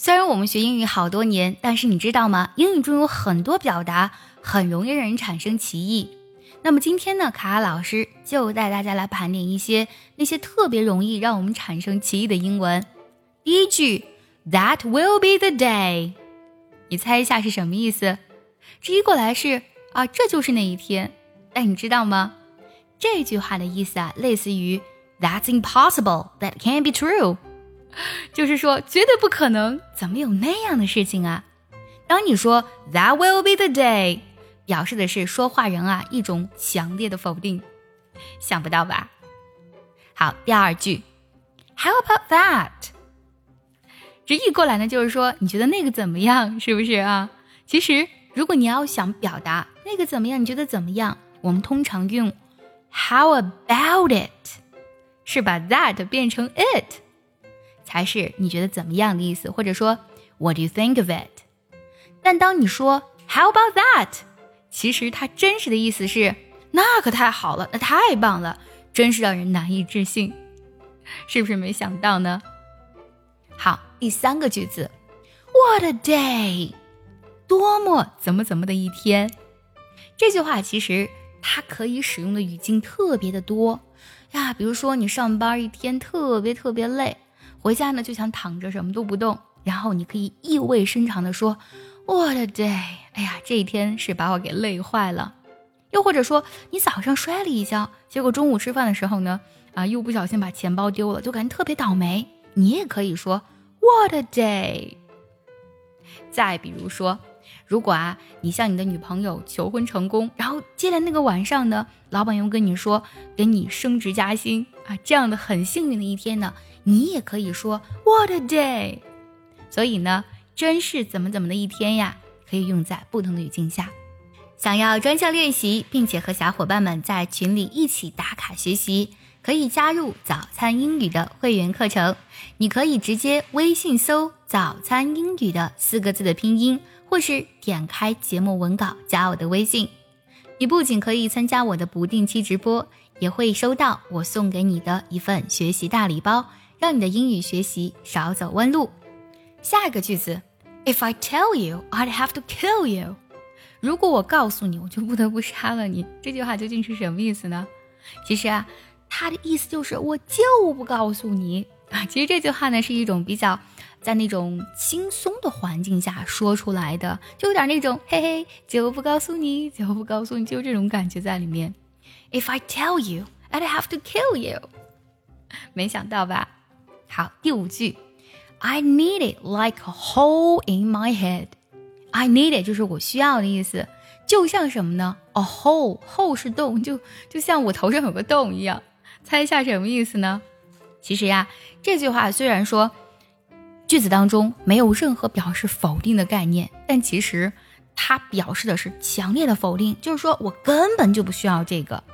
虽然我们学英语好多年，但是你知道吗？英语中有很多表达很容易让人产生歧义。那么今天呢，卡卡老师就带大家来盘点一些那些特别容易让我们产生歧义的英文。第一句，That will be the day，你猜一下是什么意思？直译过来是啊，这就是那一天。但你知道吗？这句话的意思啊，类似于 That's impossible, that can't be true。就是说，绝对不可能，怎么有那样的事情啊？当你说 That will be the day，表示的是说话人啊一种强烈的否定，想不到吧？好，第二句，How about that？直译过来呢，就是说你觉得那个怎么样？是不是啊？其实，如果你要想表达那个怎么样，你觉得怎么样？我们通常用 How about it？是把 that 变成 it。才是你觉得怎么样的意思，或者说 What do you think of it？但当你说 How about that？其实它真实的意思是那可太好了，那太棒了，真是让人难以置信，是不是没想到呢？好，第三个句子，What a day！多么怎么怎么的一天。这句话其实它可以使用的语境特别的多呀，比如说你上班一天特别特别累。回家呢就想躺着什么都不动，然后你可以意味深长的说：“What a day！哎呀，这一天是把我给累坏了。”又或者说你早上摔了一跤，结果中午吃饭的时候呢，啊，又不小心把钱包丢了，就感觉特别倒霉。你也可以说 “What a day！” 再比如说，如果啊你向你的女朋友求婚成功，然后接连那个晚上呢，老板又跟你说给你升职加薪啊，这样的很幸运的一天呢。你也可以说 What a day！所以呢，真是怎么怎么的一天呀，可以用在不同的语境下。想要专项练习，并且和小伙伴们在群里一起打卡学习，可以加入早餐英语的会员课程。你可以直接微信搜“早餐英语”的四个字的拼音，或是点开节目文稿加我的微信。你不仅可以参加我的不定期直播，也会收到我送给你的一份学习大礼包。让你的英语学习少走弯路。下一个句子，If I tell you, I'd have to kill you。如果我告诉你，我就不得不杀了你。这句话究竟是什么意思呢？其实啊，它的意思就是我就不告诉你啊。其实这句话呢，是一种比较在那种轻松的环境下说出来的，就有点那种嘿嘿，就不告诉你，就不告诉你，就这种感觉在里面。If I tell you, I'd have to kill you。没想到吧？好，第五句，I need it like a hole in my head。I need it 就是我需要的意思，就像什么呢？A hole，hole 是洞，就就像我头上有个洞一样。猜一下什么意思呢？其实呀，这句话虽然说句子当中没有任何表示否定的概念，但其实它表示的是强烈的否定，就是说我根本就不需要这个。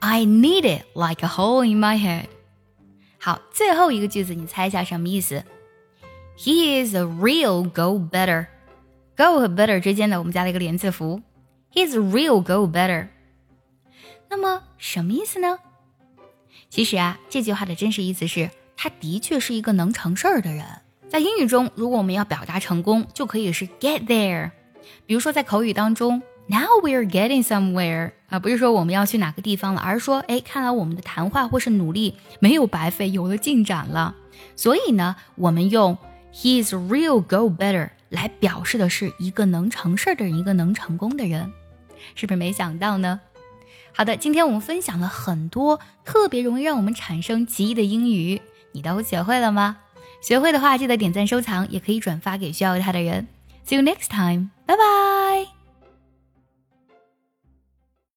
I need it like a hole in my head。好，最后一个句子，你猜一下什么意思？He is a real go better。go 和 better 之间呢，我们加了一个连字符。He is a real go better。那么什么意思呢？其实啊，这句话的真实意思是，他的确是一个能成事儿的人。在英语中，如果我们要表达成功，就可以是 get there。比如说在口语当中。Now we are getting somewhere 啊，不是说我们要去哪个地方了，而是说，哎，看来我们的谈话或是努力没有白费，有了进展了。所以呢，我们用 he is real go better 来表示的是一个能成事儿的人，一个能成功的人，是不是没想到呢？好的，今天我们分享了很多特别容易让我们产生歧义的英语，你都学会了吗？学会的话，记得点赞收藏，也可以转发给需要它的人。See you next time，拜拜。